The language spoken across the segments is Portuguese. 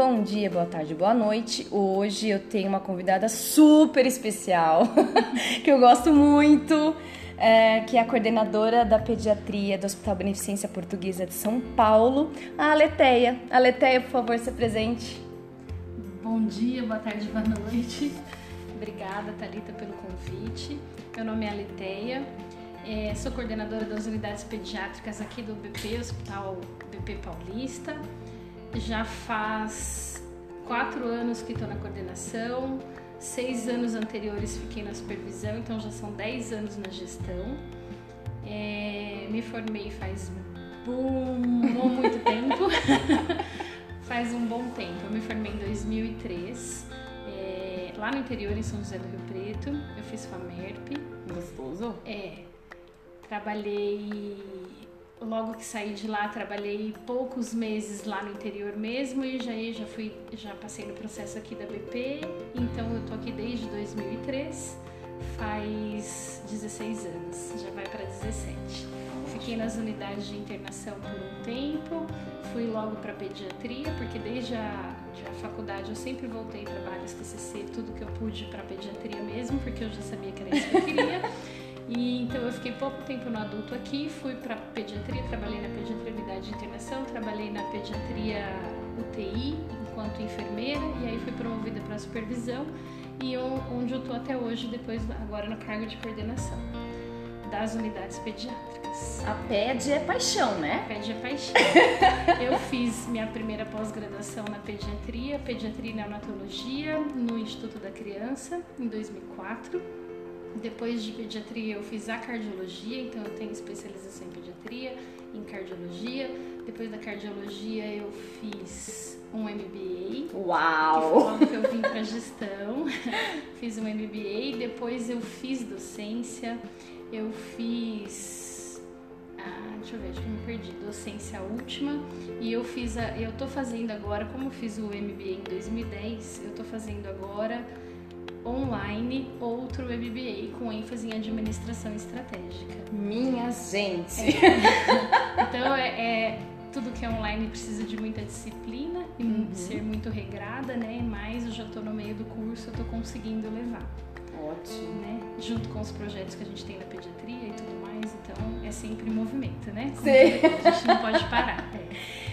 Bom dia, boa tarde, boa noite. Hoje eu tenho uma convidada super especial, que eu gosto muito, é, que é a coordenadora da pediatria do Hospital Beneficência Portuguesa de São Paulo, a Aleteia. Aleteia, por favor, se presente. Bom dia, boa tarde, boa noite. Obrigada, Thalita, pelo convite. Meu nome é Aleteia, é, sou coordenadora das unidades pediátricas aqui do BP, Hospital BP Paulista. Já faz quatro anos que estou na coordenação, seis anos anteriores fiquei na supervisão, então já são dez anos na gestão. É, me formei faz bom, muito tempo. faz um bom tempo. Eu me formei em 2003, é, lá no interior, em São José do Rio Preto. Eu fiz FAMERP. Gostoso? É. Trabalhei logo que saí de lá, trabalhei poucos meses lá no interior mesmo e já já fui, já passei no processo aqui da BP. Então eu tô aqui desde 2003, faz 16 anos, já vai para 17. Fiquei nas unidades de internação por um tempo, fui logo para pediatria, porque desde a, a, faculdade eu sempre voltei vários TCC, tudo que eu pude para pediatria mesmo, porque eu já sabia que era isso que eu queria. E então eu fiquei pouco tempo no adulto aqui, fui para pediatria, trabalhei na pediatria unidade de internação, trabalhei na pediatria UTI enquanto enfermeira e aí fui promovida para supervisão e onde eu tô até hoje, depois agora no cargo de coordenação das unidades pediátricas. A PED é paixão, né? A PED é paixão. eu fiz minha primeira pós-graduação na pediatria, pediatria e neonatologia, no Instituto da Criança, em 2004 depois de pediatria, eu fiz a cardiologia, então eu tenho especialização em pediatria, em cardiologia. Depois da cardiologia, eu fiz um MBA. Uau! Que foi que eu vim para gestão. fiz um MBA. Depois, eu fiz docência. Eu fiz. Ah, deixa eu ver, acho que me perdi. Docência última. E eu fiz a. Eu tô fazendo agora, como eu fiz o MBA em 2010, eu tô fazendo agora online outro MBA com ênfase em administração estratégica. Minha gente! É. Então é, é, tudo que é online precisa de muita disciplina e uhum. ser muito regrada, né? Mas eu já estou no meio do curso, eu estou conseguindo levar. Ótimo. Né? Junto com os projetos que a gente tem na pediatria e tudo mais, então é sempre movimento, né? Como Sim. A gente não pode parar.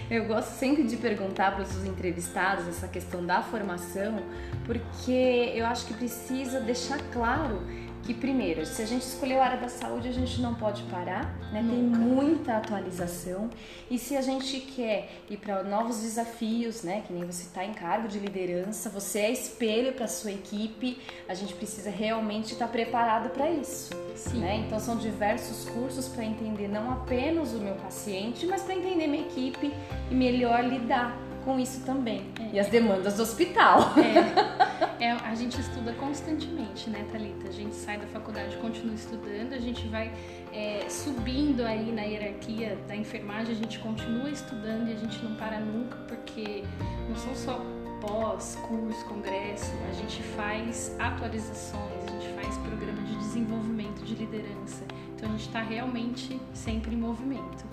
É. Eu gosto sempre de perguntar para os entrevistados essa questão da formação, porque eu acho que precisa deixar claro que primeiro, se a gente escolheu a área da saúde, a gente não pode parar, né? Tem muita atualização. E se a gente quer ir para novos desafios, né? Que nem você está em cargo de liderança, você é espelho para sua equipe, a gente precisa realmente estar tá preparado para isso. Sim. Né? Então são diversos cursos para entender não apenas o meu paciente, mas para entender minha equipe e melhor lidar com isso também. É. E as demandas do hospital. É. é. a gente estuda constantemente, né, Thalita? A gente sai da faculdade, continua estudando, a gente vai é, subindo aí na hierarquia da enfermagem, a gente continua estudando e a gente não para nunca, porque não são só pós, curso, congresso, a gente faz atualizações, a gente faz programa de desenvolvimento de liderança. Então a gente está realmente sempre em movimento.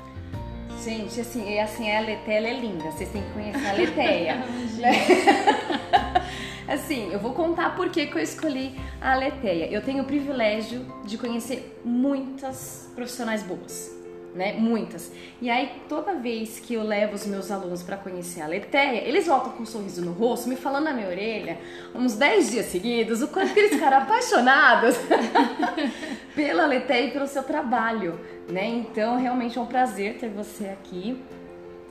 Gente, assim, assim, a Letéia é linda, vocês têm que conhecer a Letéia. assim, eu vou contar por que, que eu escolhi a Letéia. Eu tenho o privilégio de conhecer muitas profissionais boas né? Muitas. E aí, toda vez que eu levo os meus alunos para conhecer a Letéia, eles voltam com um sorriso no rosto, me falando na minha orelha, uns 10 dias seguidos, o quanto que eles ficaram apaixonados pela Letéia e pelo seu trabalho, né? Então, realmente é um prazer ter você aqui.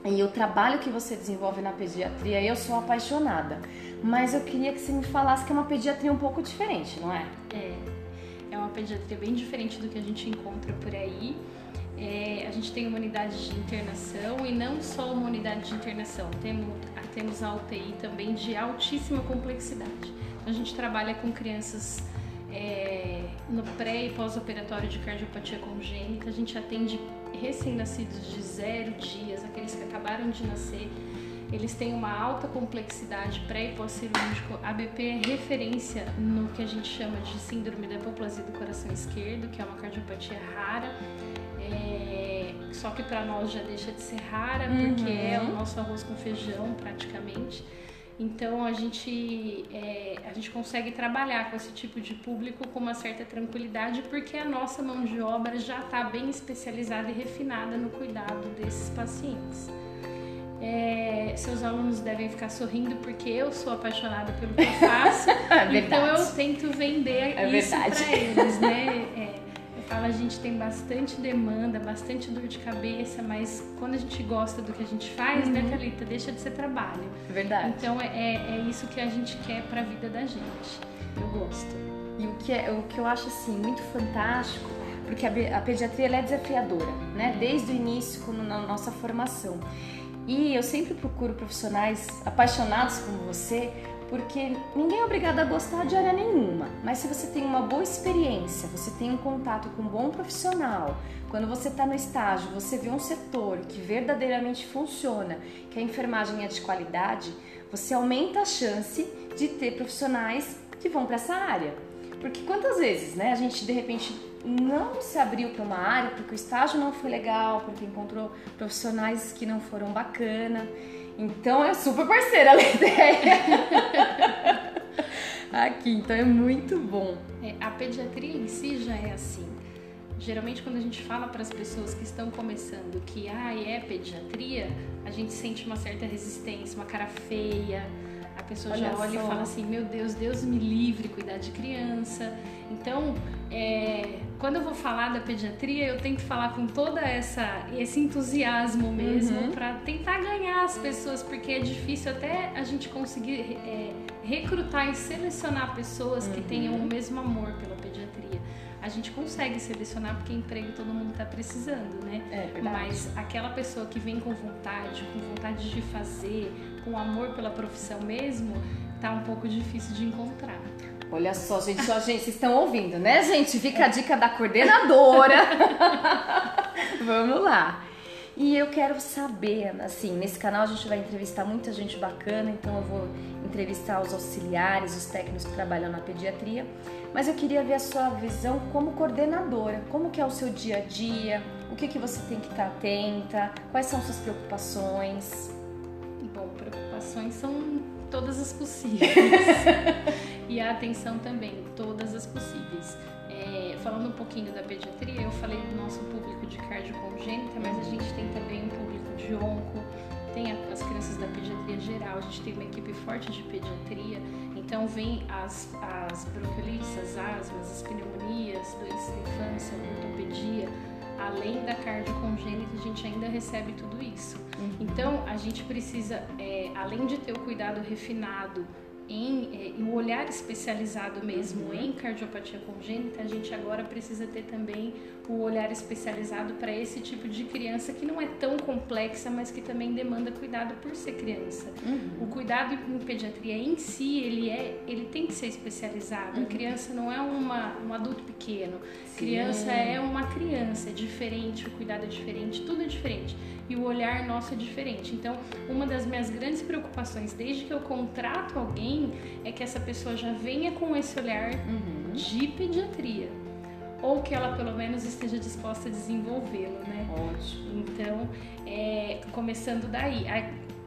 E o trabalho que você desenvolve na pediatria, eu sou apaixonada. Mas eu queria que você me falasse que é uma pediatria um pouco diferente, não é? É. É uma pediatria bem diferente do que a gente encontra por aí. É, a gente tem uma unidade de internação e não só uma unidade de internação, temos, temos a UTI também de altíssima complexidade. Então, a gente trabalha com crianças é, no pré e pós-operatório de cardiopatia congênita, a gente atende recém-nascidos de zero dias, aqueles que acabaram de nascer. Eles têm uma alta complexidade pré e pós-cirúrgico. A BP é referência no que a gente chama de síndrome da hipoplasia do coração esquerdo, que é uma cardiopatia rara é, só que para nós já deixa de ser rara, uhum. porque é o nosso arroz com feijão praticamente. Então a gente, é, a gente consegue trabalhar com esse tipo de público com uma certa tranquilidade porque a nossa mão de obra já está bem especializada e refinada no cuidado desses pacientes. É, seus alunos devem ficar sorrindo porque eu sou apaixonada pelo que eu faço, é então eu tento vender é isso para eles, né? Fala, a gente tem bastante demanda, bastante dor de cabeça, mas quando a gente gosta do que a gente faz, né, uhum. né, Thalita, deixa de ser trabalho. Verdade. Então é, é, é isso que a gente quer para a vida da gente. Eu gosto. E o que, é, o que eu acho assim muito fantástico, porque a, a pediatria é desafiadora, né? Desde o início, na nossa formação. E eu sempre procuro profissionais apaixonados como você porque ninguém é obrigado a gostar de área nenhuma, mas se você tem uma boa experiência, você tem um contato com um bom profissional, quando você está no estágio, você vê um setor que verdadeiramente funciona, que a enfermagem é de qualidade, você aumenta a chance de ter profissionais que vão para essa área. Porque quantas vezes, né, a gente de repente não se abriu para uma área porque o estágio não foi legal, porque encontrou profissionais que não foram bacana. Então é super parceira a ideia. Aqui, então é muito bom. É, a pediatria em si já é assim. Geralmente quando a gente fala para as pessoas que estão começando que ah, é pediatria, a gente sente uma certa resistência, uma cara feia. A pessoa olha já olha só. e fala assim: Meu Deus, Deus me livre cuidar de criança. Então, é, quando eu vou falar da pediatria, eu tento falar com toda essa esse entusiasmo mesmo uhum. para tentar ganhar as pessoas, porque é difícil até a gente conseguir é, recrutar e selecionar pessoas uhum. que tenham o mesmo amor pela pediatria. A gente consegue selecionar porque emprego todo mundo está precisando, né? É, Mas aquela pessoa que vem com vontade, com vontade de fazer, com amor pela profissão mesmo, tá um pouco difícil de encontrar. Olha só, gente, ó, gente, vocês estão ouvindo, né, gente? Fica a dica da coordenadora. Vamos lá. E eu quero saber, assim, nesse canal a gente vai entrevistar muita gente bacana, então eu vou entrevistar os auxiliares, os técnicos que trabalham na pediatria, mas eu queria ver a sua visão como coordenadora, como que é o seu dia a dia, o que que você tem que estar atenta, quais são suas preocupações? Bom, preocupações são todas as possíveis. e a atenção também, todas as possíveis. É, falando um pouquinho da pediatria, eu falei do nosso público de cardio congênita, mas a gente tem também um público de onco, tem as crianças da pediatria geral, a gente tem uma equipe forte de pediatria, então vem as, as bronquiolites, as asmas, as pneumonias, doenças da infância, ortopedia, além da cardio congênita, a gente ainda recebe tudo isso. Uhum. Então, a gente precisa, é, além de ter o cuidado refinado em, é, em um olhar especializado mesmo uhum. em cardiopatia congênita, a gente agora precisa ter também o olhar especializado para esse tipo de criança que não é tão complexa, mas que também demanda cuidado por ser criança. Uhum. O cuidado em pediatria em si, ele é, ele tem que ser especializado. Uhum. A criança não é uma, um adulto pequeno. Sim. Criança é uma criança, é diferente, o cuidado é diferente, tudo é diferente e o olhar nosso é diferente. Então, uma das minhas grandes preocupações desde que eu contrato alguém é que essa pessoa já venha com esse olhar uhum. de pediatria ou que ela pelo menos esteja disposta a desenvolvê-lo, né? Ótimo. Então, é, começando daí,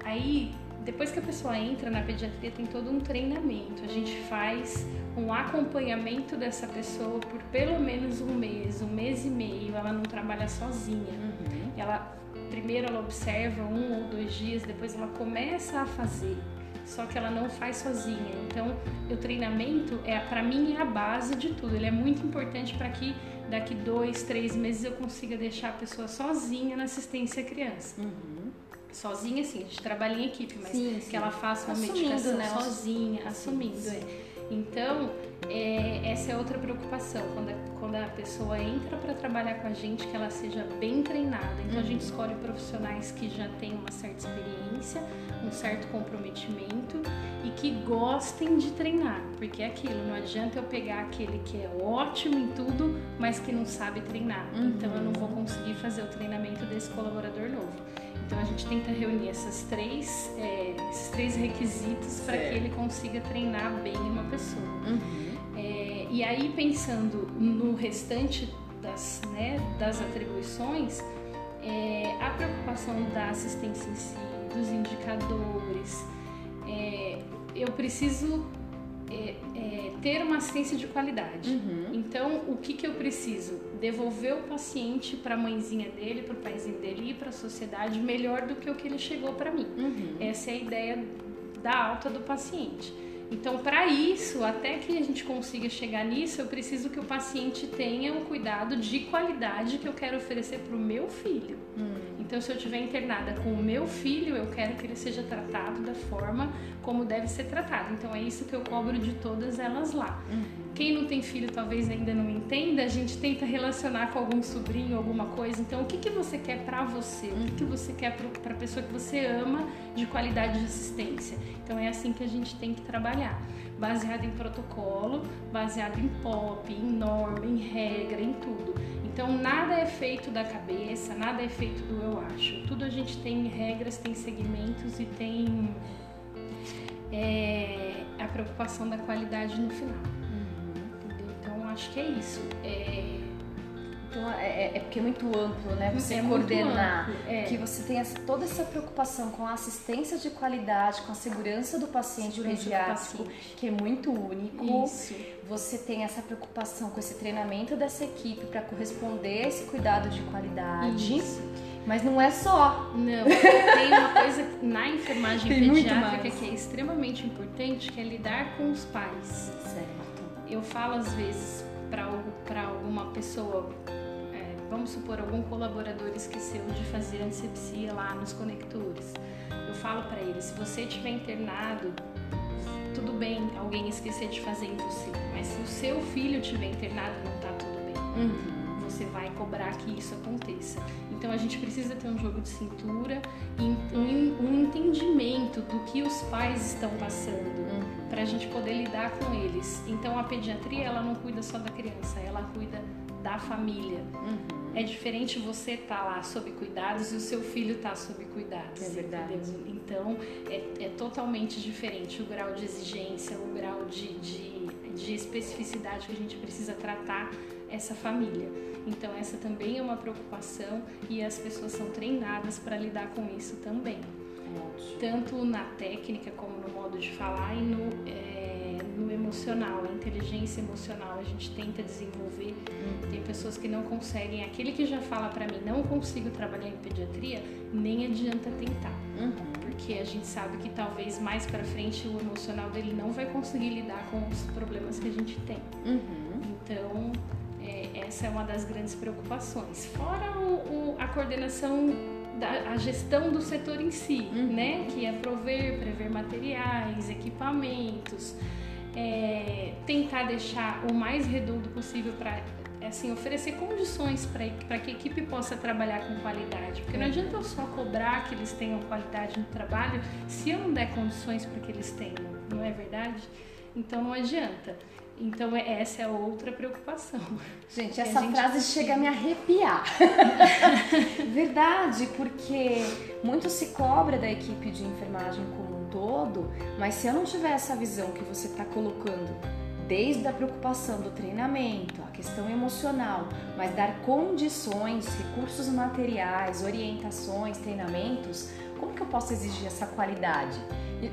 aí depois que a pessoa entra na pediatria tem todo um treinamento. A gente faz um acompanhamento dessa pessoa por pelo menos um mês, um mês e meio. Ela não trabalha sozinha. Uhum. Ela primeiro ela observa um ou dois dias, depois ela começa a fazer. Só que ela não faz sozinha. Então, o treinamento é para mim é a base de tudo. Ele é muito importante para que daqui dois, três meses eu consiga deixar a pessoa sozinha na assistência à criança. Uhum. Sozinha, sim, a gente trabalha em equipe, mas sim, sim. que ela faça uma assumindo, medicação né? sozinha, assumindo. Sim, é. Então, é, essa é outra preocupação, quando a, quando a pessoa entra para trabalhar com a gente, que ela seja bem treinada. Então, uhum. a gente uhum. escolhe profissionais que já têm uma certa experiência, um certo comprometimento e que gostem de treinar, porque é aquilo, não adianta eu pegar aquele que é ótimo em tudo, mas que não sabe treinar. Uhum. Então, eu não vou conseguir fazer o treinamento desse colaborador novo. Então a gente tenta reunir essas três, é, esses três requisitos para que ele consiga treinar bem uma pessoa. Uhum. É, e aí pensando no restante das, né, das atribuições, é, a preocupação da assistência em si, dos indicadores, é, eu preciso é, é, ter uma assistência de qualidade. Uhum. Então, o que, que eu preciso? Devolver o paciente para a mãezinha dele, para o paizinho dele e para a sociedade melhor do que o que ele chegou para mim. Uhum. Essa é a ideia da alta do paciente. Então, para isso, até que a gente consiga chegar nisso, eu preciso que o paciente tenha um cuidado de qualidade que eu quero oferecer para o meu filho. Hum. Então, se eu estiver internada com o meu filho, eu quero que ele seja tratado da forma como deve ser tratado. Então, é isso que eu cobro de todas elas lá. Uhum. Quem não tem filho talvez ainda não entenda, a gente tenta relacionar com algum sobrinho, alguma coisa. Então, o que, que você quer para você? O que, que você quer para a pessoa que você ama de qualidade de assistência? Então, é assim que a gente tem que trabalhar. Baseado em protocolo, baseado em POP, em norma, em regra, em tudo. Então, nada é feito da cabeça, nada é feito do eu acho. Tudo a gente tem regras, tem segmentos e tem é, a preocupação da qualidade no final. Acho que é isso. É, Então é, é- é porque é muito amplo, né? Você É coordenar. amplo, é. Que você tem essa- toda essa preocupação com a assistência de qualidade, com a segurança do paciente Segurança do pediátrico, paciente. que é muito único. Isso. Você tem essa preocupação com esse treinamento dessa equipe para corresponder a esse cuidado de qualidade. Isso. Mas não é só. Não, tem uma coisa na enfermagem Tem pediátrica que é extremamente importante, que é lidar com os pais. Certo. Eu falo às vezes para alguma pessoa, é, vamos supor, algum colaborador esqueceu de fazer antisepsia lá nos conectores. Eu falo para ele, se você estiver internado, tudo bem alguém esquecer de fazer em você, mas se o seu filho estiver internado, não tá tudo bem Uhum. você vai cobrar que isso aconteça. Então a gente precisa ter um jogo de cintura e um, um entendimento do que os pais estão passando Uhum. Para a gente poder lidar com eles. Então a pediatria ela não cuida só da criança, ela cuida da família. Uhum. É diferente você estar lá sob cuidados e o seu filho estar sob cuidados. É verdade. entendeu? Então é, é totalmente diferente o grau de exigência, o grau de, de, de especificidade que a gente precisa tratar essa família. Então essa também é uma preocupação e as pessoas são treinadas para lidar com isso também, Ótimo. tanto na técnica como no modo de falar e no, é, no emocional, a inteligência emocional a gente tenta desenvolver. Tem pessoas que não conseguem, aquele que já fala para mim não consigo trabalhar em pediatria, nem adianta tentar Uhum. porque a gente sabe que talvez mais para frente o emocional dele não vai conseguir lidar com os problemas que a gente tem. Uhum. Então, é, essa é uma das grandes preocupações. Fora o, o- a coordenação da a gestão do setor em si, Uhum. né? Que é prover, prever materiais, equipamentos, é, tentar deixar o mais redondo possível para assim, oferecer condições para que a equipe possa trabalhar com qualidade. Porque não adianta eu só cobrar que eles tenham qualidade no trabalho se eu não der condições para que eles tenham, não é verdade? Então não adianta. Então é- essa é outra preocupação. Gente, essa gente frase chega a me arrepiar. Verdade, porque muito se cobra da equipe de enfermagem como um todo, mas se eu não tiver essa visão que você está colocando, desde a preocupação do treinamento, a questão emocional, mas dar condições, recursos materiais, orientações, treinamentos, como que eu posso exigir essa qualidade?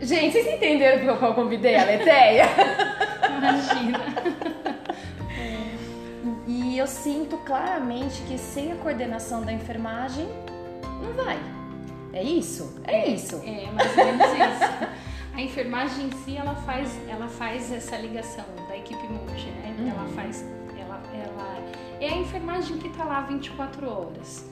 Gente, vocês entenderam por qual eu convidei a Leteia? Imagina. E eu sinto claramente que sem a coordenação da enfermagem, não vai. É isso? É isso. É mais ou menos isso. A enfermagem em si, ela faz, ela faz essa ligação da equipe multi, né? Uhum. Ela faz, ela, ela é a enfermagem que tá lá 24 horas.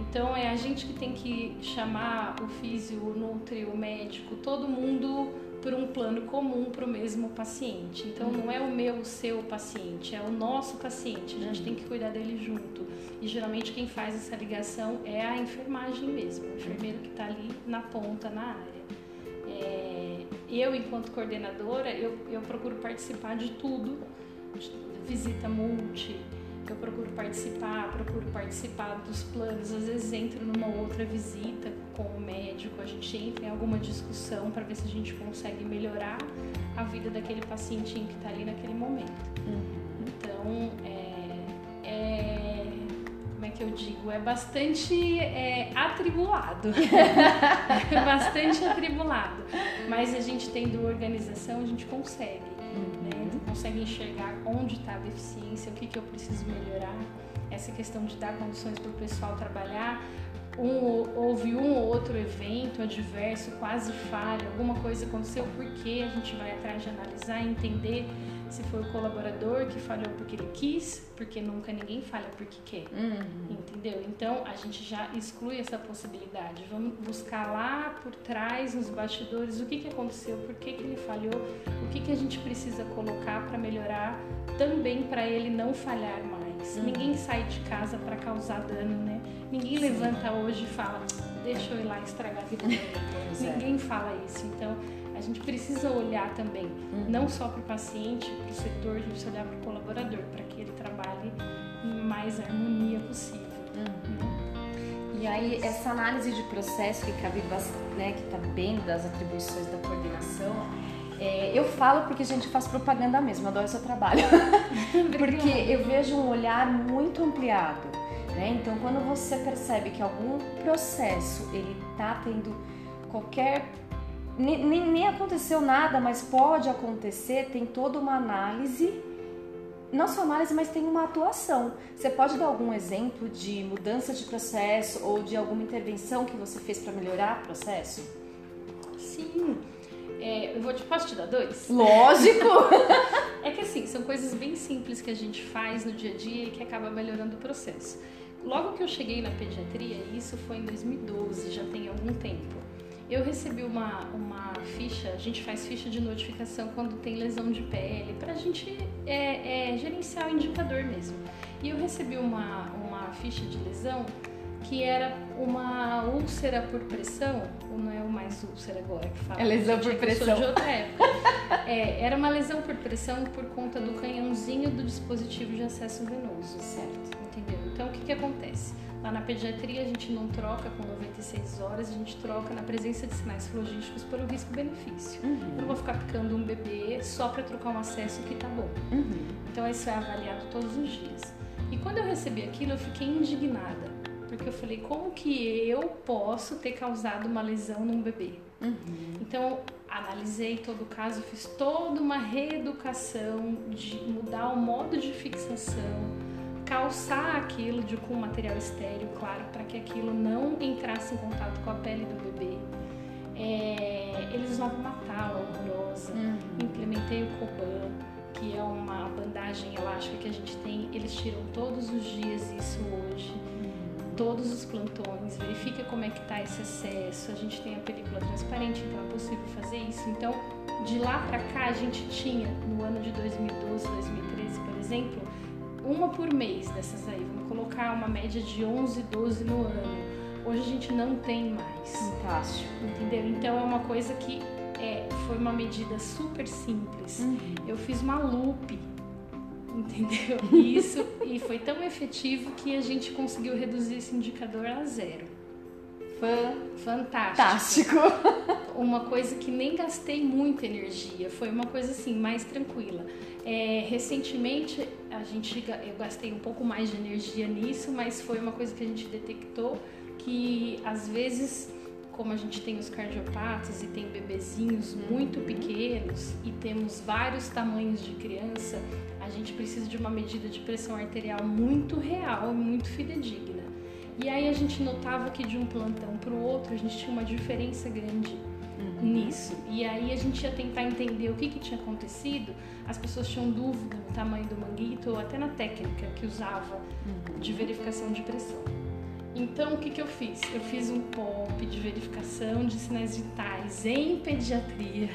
Então é a gente que tem que chamar o físio, o nutri, o médico, todo mundo por um plano comum para o mesmo paciente. Então não é o meu, o seu paciente, é o nosso paciente. A gente tem que cuidar dele junto. E geralmente quem faz essa ligação é a enfermagem mesmo, o enfermeiro que está ali na ponta, na área. É, eu, enquanto coordenadora, eu, eu procuro participar de tudo, visita multi, eu procuro participar, procuro participar dos planos, às vezes entro numa outra visita com o médico, a gente entra em alguma discussão para ver se a gente consegue melhorar a vida daquele pacientinho que está ali naquele momento. Então, é, é- como é que que eu digo? É bastante é, atribulado. é bastante atribulado. Mas a gente tendo organização, a gente consegue. Consegue enxergar onde está a deficiência, o que, que eu preciso melhorar. Essa questão de dar condições para o pessoal trabalhar. Um, houve um ou outro evento adverso, quase falha, alguma coisa aconteceu, por que a gente vai atrás de analisar, entender se foi o colaborador que falhou porque ele quis, porque nunca ninguém falha porque quer. Uhum. Entendeu? Então a gente já exclui essa possibilidade. Vamos buscar lá por trás, nos bastidores, o que, que aconteceu, por que, que ele falhou, o que, que a gente precisa colocar para melhorar também para ele não falhar mais. Uhum. Ninguém sai de casa para causar dano, né? Ninguém Sim. levanta hoje e fala, deixa eu ir lá estragar a vida dele. É. Ninguém fala isso. Então gente precisa olhar também, uhum. não só para o paciente, para o setor, a gente precisa olhar para o colaborador, para que ele trabalhe em mais harmonia possível. Uhum. E aí, essa análise de processo que cabe né, que está bem das atribuições da coordenação, é, eu falo porque a gente faz propaganda mesmo, adoro seu trabalho. porque eu vejo um olhar muito ampliado. Né? Então, quando você percebe que algum processo ele está tendo qualquer nem, nem, aconteceu nada, mas pode acontecer, tem toda uma análise, não só análise, mas tem uma atuação. Você pode dar algum exemplo de mudança de processo ou de alguma intervenção que você fez para melhorar o processo? Sim. É, eu vou te, posso te dar dois? Lógico! é que assim, são coisas bem simples que a gente faz no dia a dia e que acaba melhorando o processo. Logo que eu cheguei na pediatria, isso foi em 2012, já tem algum tempo eu recebi uma, uma ficha, a gente faz ficha de notificação quando tem lesão de pele, para a gente é, é, gerenciar o indicador mesmo. E eu recebi uma, uma ficha de lesão que era uma úlcera por pressão, ou não é o mais úlcera agora que fala? É lesão por pressão. de outra época. é, era uma lesão por pressão por conta do canhãozinho do dispositivo de acesso venoso. Certo. Entendeu? Então o que, que acontece? Lá na pediatria a gente não troca com 96 horas, a gente troca na presença de sinais logísticos por o risco-benefício. Uhum. Eu não vou ficar picando um bebê só para trocar um acesso que tá bom. Uhum. Então isso é avaliado todos os dias. E quando eu recebi aquilo, eu fiquei indignada, porque eu falei, como que eu posso ter causado uma lesão num bebê? Uhum. Então, analisei todo o caso, fiz toda uma reeducação de mudar o modo de fixação, calçar aquilo de, com material estéreo, claro, para que aquilo não entrasse em contato com a pele do bebê. É, eles usavam uma tala horrorosa, uhum. implementei o Coban, que é uma bandagem elástica que a gente tem, eles tiram todos os dias isso hoje, uhum. todos os plantões, verifica como é que está esse excesso, a gente tem a película transparente, então é possível fazer isso. Então, de lá para cá, a gente tinha, no ano de 2012, 2013, por exemplo, uma por mês dessas aí. Vamos colocar uma média de 11, 12 no ano. Hoje a gente não tem mais. Fantástico. Entendeu? Então é uma coisa que é, foi uma medida super simples. Uhum. Eu fiz uma loop, entendeu? Isso e foi tão efetivo que a gente conseguiu reduzir esse indicador a zero. Fantástico. Fantástico. Uma coisa que nem gastei muita energia, foi uma coisa assim mais tranquila. É, recentemente a gente eu gastei um pouco mais de energia nisso, mas foi uma coisa que a gente detectou que às vezes como a gente tem os cardiopatas e tem bebezinhos muito pequenos e temos vários tamanhos de criança, a gente precisa de uma medida de pressão arterial muito real, muito fidedigna. E aí a gente notava que de um plantão para o outro a gente tinha uma diferença grande uhum. Nisso. E aí a gente ia tentar entender o que, que tinha acontecido. As pessoas tinham dúvida no tamanho do manguito ou até na técnica que usava uhum. de verificação de pressão. Então, o que, que eu fiz? Eu fiz um POP de verificação de sinais vitais em pediatria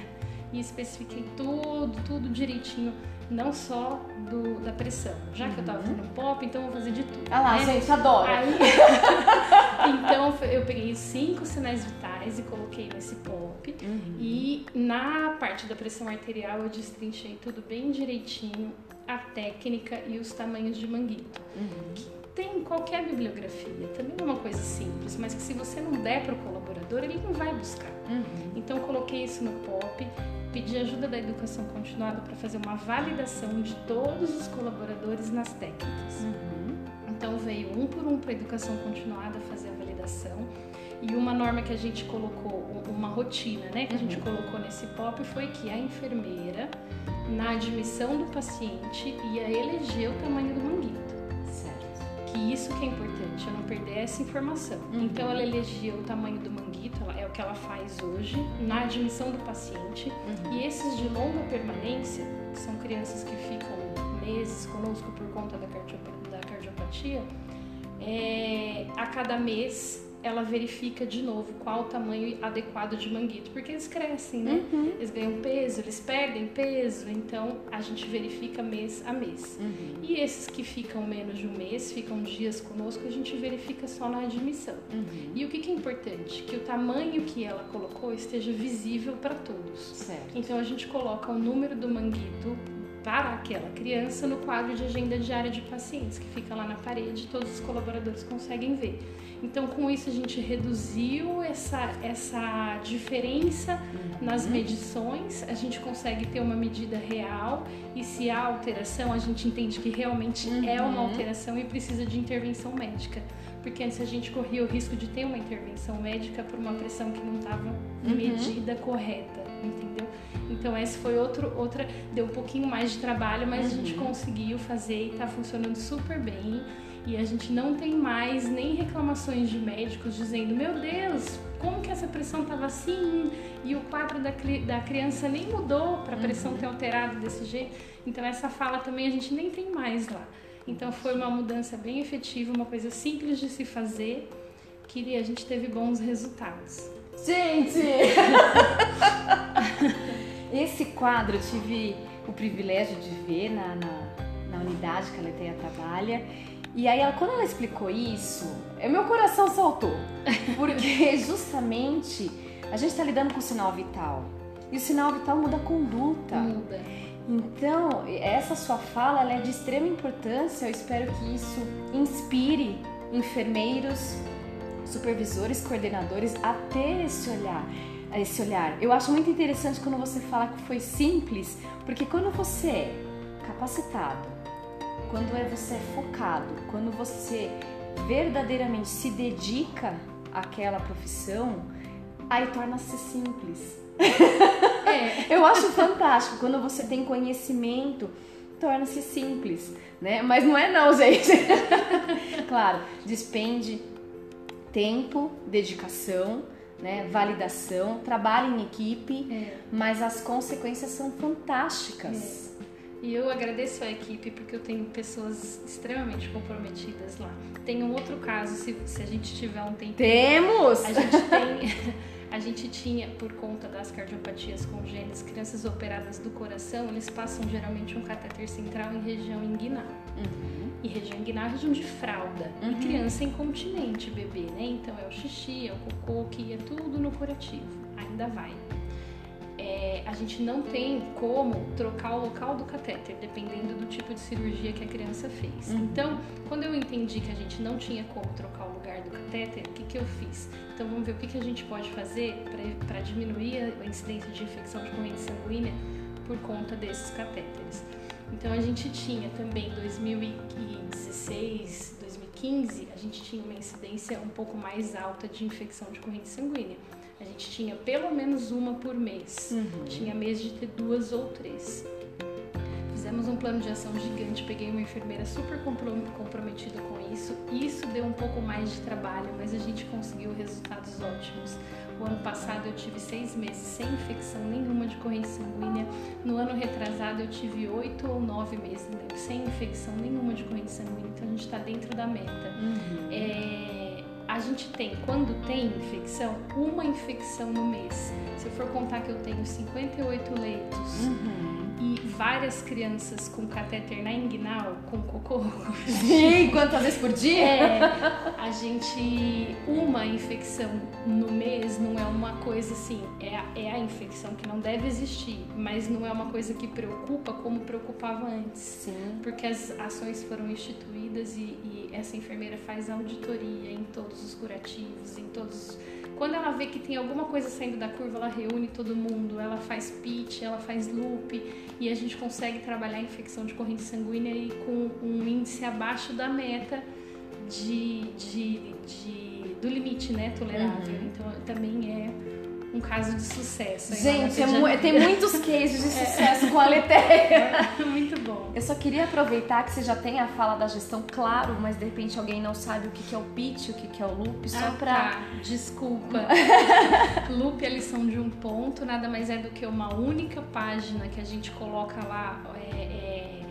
e especifiquei tudo, tudo direitinho não só do, da pressão. Já que eu tava uhum. fazendo pop, então eu vou fazer de tudo. Ah lá, né? gente, adoro. Aí, então eu peguei cinco sinais vitais e coloquei nesse pop. Uhum. E na parte da pressão arterial eu destrinchei tudo bem direitinho, a técnica e os tamanhos de manguito. Uhum. Que tem em qualquer bibliografia, também é uma coisa simples, mas que se você não der para o colaborador, ele não vai buscar. Uhum. Então eu coloquei isso no pop pedir ajuda da educação continuada para fazer uma validação de todos os colaboradores nas técnicas. Uhum. Então Então veio um por um para educação continuada fazer a validação. E uma norma que a gente colocou, uma rotina, né, que a gente uhum. colocou nesse POP foi que a enfermeira, na admissão do paciente, ia eleger o tamanho do manguito. Certo. Que isso que é importante, eu não perder essa informação. Uhum. Então ela elegia o tamanho do manguito, é o que ela faz hoje, na admissão do paciente. Uhum. E esses de longa permanência, que são crianças que ficam meses conosco por conta da, cardiopatia, é, a cada mês ela verifica de novo qual o tamanho adequado de manguito, porque eles crescem, né? Uhum. Eles ganham peso, eles perdem peso, então a gente verifica mês a mês. Uhum. E esses que ficam menos de um mês, ficam dias conosco, a gente verifica só na admissão. Uhum. E o que, que, é importante? Que o tamanho que ela colocou esteja visível para todos. Certo. Então a gente coloca o número do manguito para aquela criança no quadro de agenda diária de pacientes, que fica lá na parede, todos os colaboradores conseguem ver. Então, com isso, a gente reduziu essa, essa diferença uhum. nas medições, a gente consegue ter uma medida real e se há alteração, a gente entende que realmente uhum. é uma uhum. alteração e precisa de intervenção médica. Porque antes a gente corria o risco de ter uma intervenção médica por uma pressão que não estava uhum. medida correta, entendeu? Então esse foi outro, outra, deu um pouquinho mais de trabalho, mas a gente uhum. conseguiu fazer e está funcionando super bem. E a gente não tem mais nem reclamações de médicos dizendo: Meu Deus, como que essa pressão estava assim? E o quadro da, da criança nem mudou para a pressão uhum. ter alterado desse jeito. Então, essa fala também a gente nem tem mais lá. Então, foi uma mudança bem efetiva, uma coisa simples de se fazer, que a gente teve bons resultados. Gente! Esse quadro eu tive o privilégio de ver na, na, na unidade que a Leteia trabalha e aí, ela, quando ela explicou isso, meu coração saltou. Porque justamente a gente está lidando com o sinal vital. E o sinal vital muda a conduta. Muda. Então, essa sua fala é de extrema importância. Eu espero que isso inspire enfermeiros, supervisores, coordenadores a ter esse olhar. Esse olhar. Eu acho muito interessante quando você fala que foi simples, porque quando você é capacitado, quando é você é focado, quando você verdadeiramente se dedica àquela profissão, aí torna-se simples. É. Eu acho fantástico quando você tem conhecimento, torna-se simples, né? Mas não é não, gente. claro, despende tempo, dedicação, né? Validação, trabalho em equipe, é. mas as consequências são fantásticas. É. E eu agradeço a equipe porque eu tenho pessoas extremamente comprometidas lá. Tem um outro caso, se, se a gente tiver um tempo. Temos! A gente tem. A gente tinha, por conta das cardiopatias congênitas, crianças operadas do coração, eles passam geralmente um catéter central em região inguinal. Uhum. E região inguinal é região de fralda. Uhum. E criança incontinente, bebê, né? Então é o xixi, é o cocô, que ia tudo no curativo. Ainda vai é, a gente não tem como trocar o local do catéter, dependendo do tipo de cirurgia que a criança fez. Uhum. Então, quando eu entendi que a gente não tinha como trocar o lugar do catéter, o que, que eu fiz? Então, vamos ver o que, que a gente pode fazer para diminuir a incidência de infecção de corrente sanguínea por conta desses catéteres. Então, a gente tinha também 2016, 2015, a gente tinha uma incidência um pouco mais alta de infecção de corrente sanguínea. A gente tinha pelo menos uma por mês. Uhum. Tinha mês de ter duas ou três. Fizemos um plano de ação gigante, peguei uma enfermeira super comprometida com isso. Isso deu um pouco mais de trabalho, mas a gente conseguiu resultados ótimos. O ano passado eu tive seis meses sem infecção nenhuma de corrente sanguínea. No ano retrasado eu tive oito ou nove meses sem infecção nenhuma de corrente sanguínea. Então a gente está dentro da meta. Uhum. É a gente tem, quando tem infecção, uma infecção no mês. Se eu for contar que eu tenho 58 leitos uhum. e várias crianças com catéter na inguinal, com cocô. Sim, quantas vezes por dia? É, a gente. Uma infecção no mês não é uma coisa assim, é a, é a infecção que não deve existir, mas não é uma coisa que preocupa como preocupava antes. Sim. Porque as ações foram instituídas e, e essa enfermeira faz auditoria em todos os curativos, em todos. Quando ela vê que tem alguma coisa saindo da curva, ela reúne todo mundo, ela faz pitch, ela faz loop e a gente consegue trabalhar a infecção de corrente sanguínea e com um índice abaixo da meta de, de, de do limite, né, tolerável. Uhum. Então também é um caso de sucesso. Gente, é tem muitos cases de é. sucesso é. com a Letéia. Muito bom. Eu só queria aproveitar que você já tem a fala da gestão, claro, mas de repente alguém não sabe o que é o pitch, o que é o loop, só ah, pra. Tá. Desculpa. loop é a lição de um ponto, nada mais é do que uma única página que a gente coloca lá. É, é,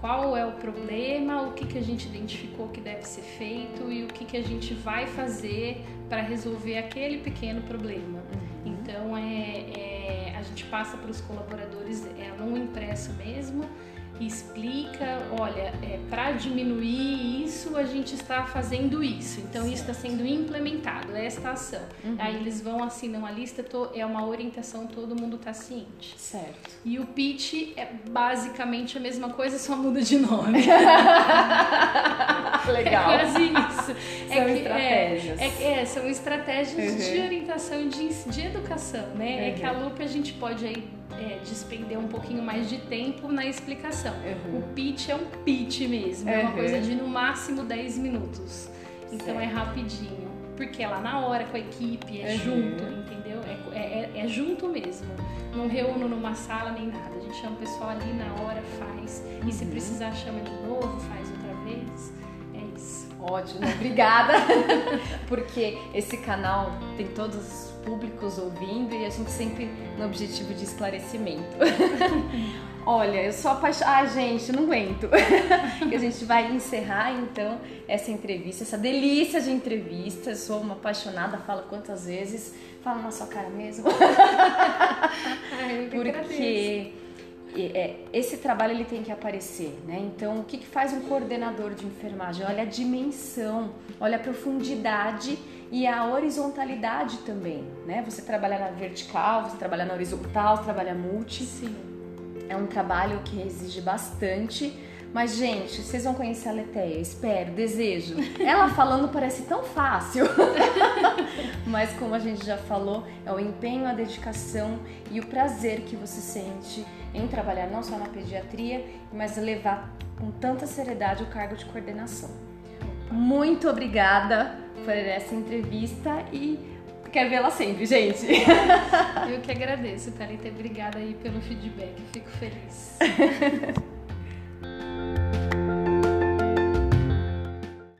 qual é o problema, o que, que a gente identificou que deve ser feito e o que, que a gente vai fazer para resolver aquele pequeno problema. Uhum. Então é, é a gente passa para os colaboradores é no impresso mesmo explica, olha, é, para diminuir isso a gente está fazendo isso, então certo. isso está sendo implementado, é esta ação. Uhum. Aí eles vão assinam a lista, é uma orientação, todo mundo está ciente. Certo. E o pitch é basicamente a mesma coisa, só muda de nome. Legal. É quase isso. São é estratégias. É, é, são estratégias uhum. de orientação de, de educação, né? Uhum. É que a uhum. Lupe a gente pode aí é, despender um pouquinho mais de tempo na explicação. Uhum. O pitch é um pitch mesmo, é uma coisa de no máximo 10 minutos. Então certo. é rapidinho. Porque é lá na hora com a equipe, é uhum. junto, entendeu? É, é, é, junto mesmo. Não reúno numa sala nem nada. A gente chama o pessoal ali na hora, faz. E se uhum. precisar, chama de novo, faz Ótimo, obrigada. Porque esse canal tem todos os públicos ouvindo e a gente sempre no objetivo de esclarecimento. Olha, eu sou apaixonada. Ah, gente, não aguento. a gente vai encerrar então essa entrevista, essa delícia de entrevista. Eu sou uma apaixonada, falo quantas vezes, falo na sua cara mesmo. Ai, Porque é, esse trabalho ele tem que aparecer, né? Então, o que, que faz um coordenador de enfermagem? Olha a dimensão, olha a profundidade e a horizontalidade também, né? Você trabalha na vertical, você trabalha na horizontal, você trabalha multi. Sim. É um trabalho que exige bastante. Mas, gente, vocês vão conhecer a Leteia, espero, desejo. Ela falando parece tão fácil. Mas, como a gente já falou, é o empenho, a dedicação e o prazer que você sente em trabalhar não só na pediatria, mas levar com tanta seriedade o cargo de coordenação. Muito obrigada por essa entrevista e quero vê-la sempre, gente. Eu que agradeço, Thalita. Obrigada aí pelo feedback. Fico feliz.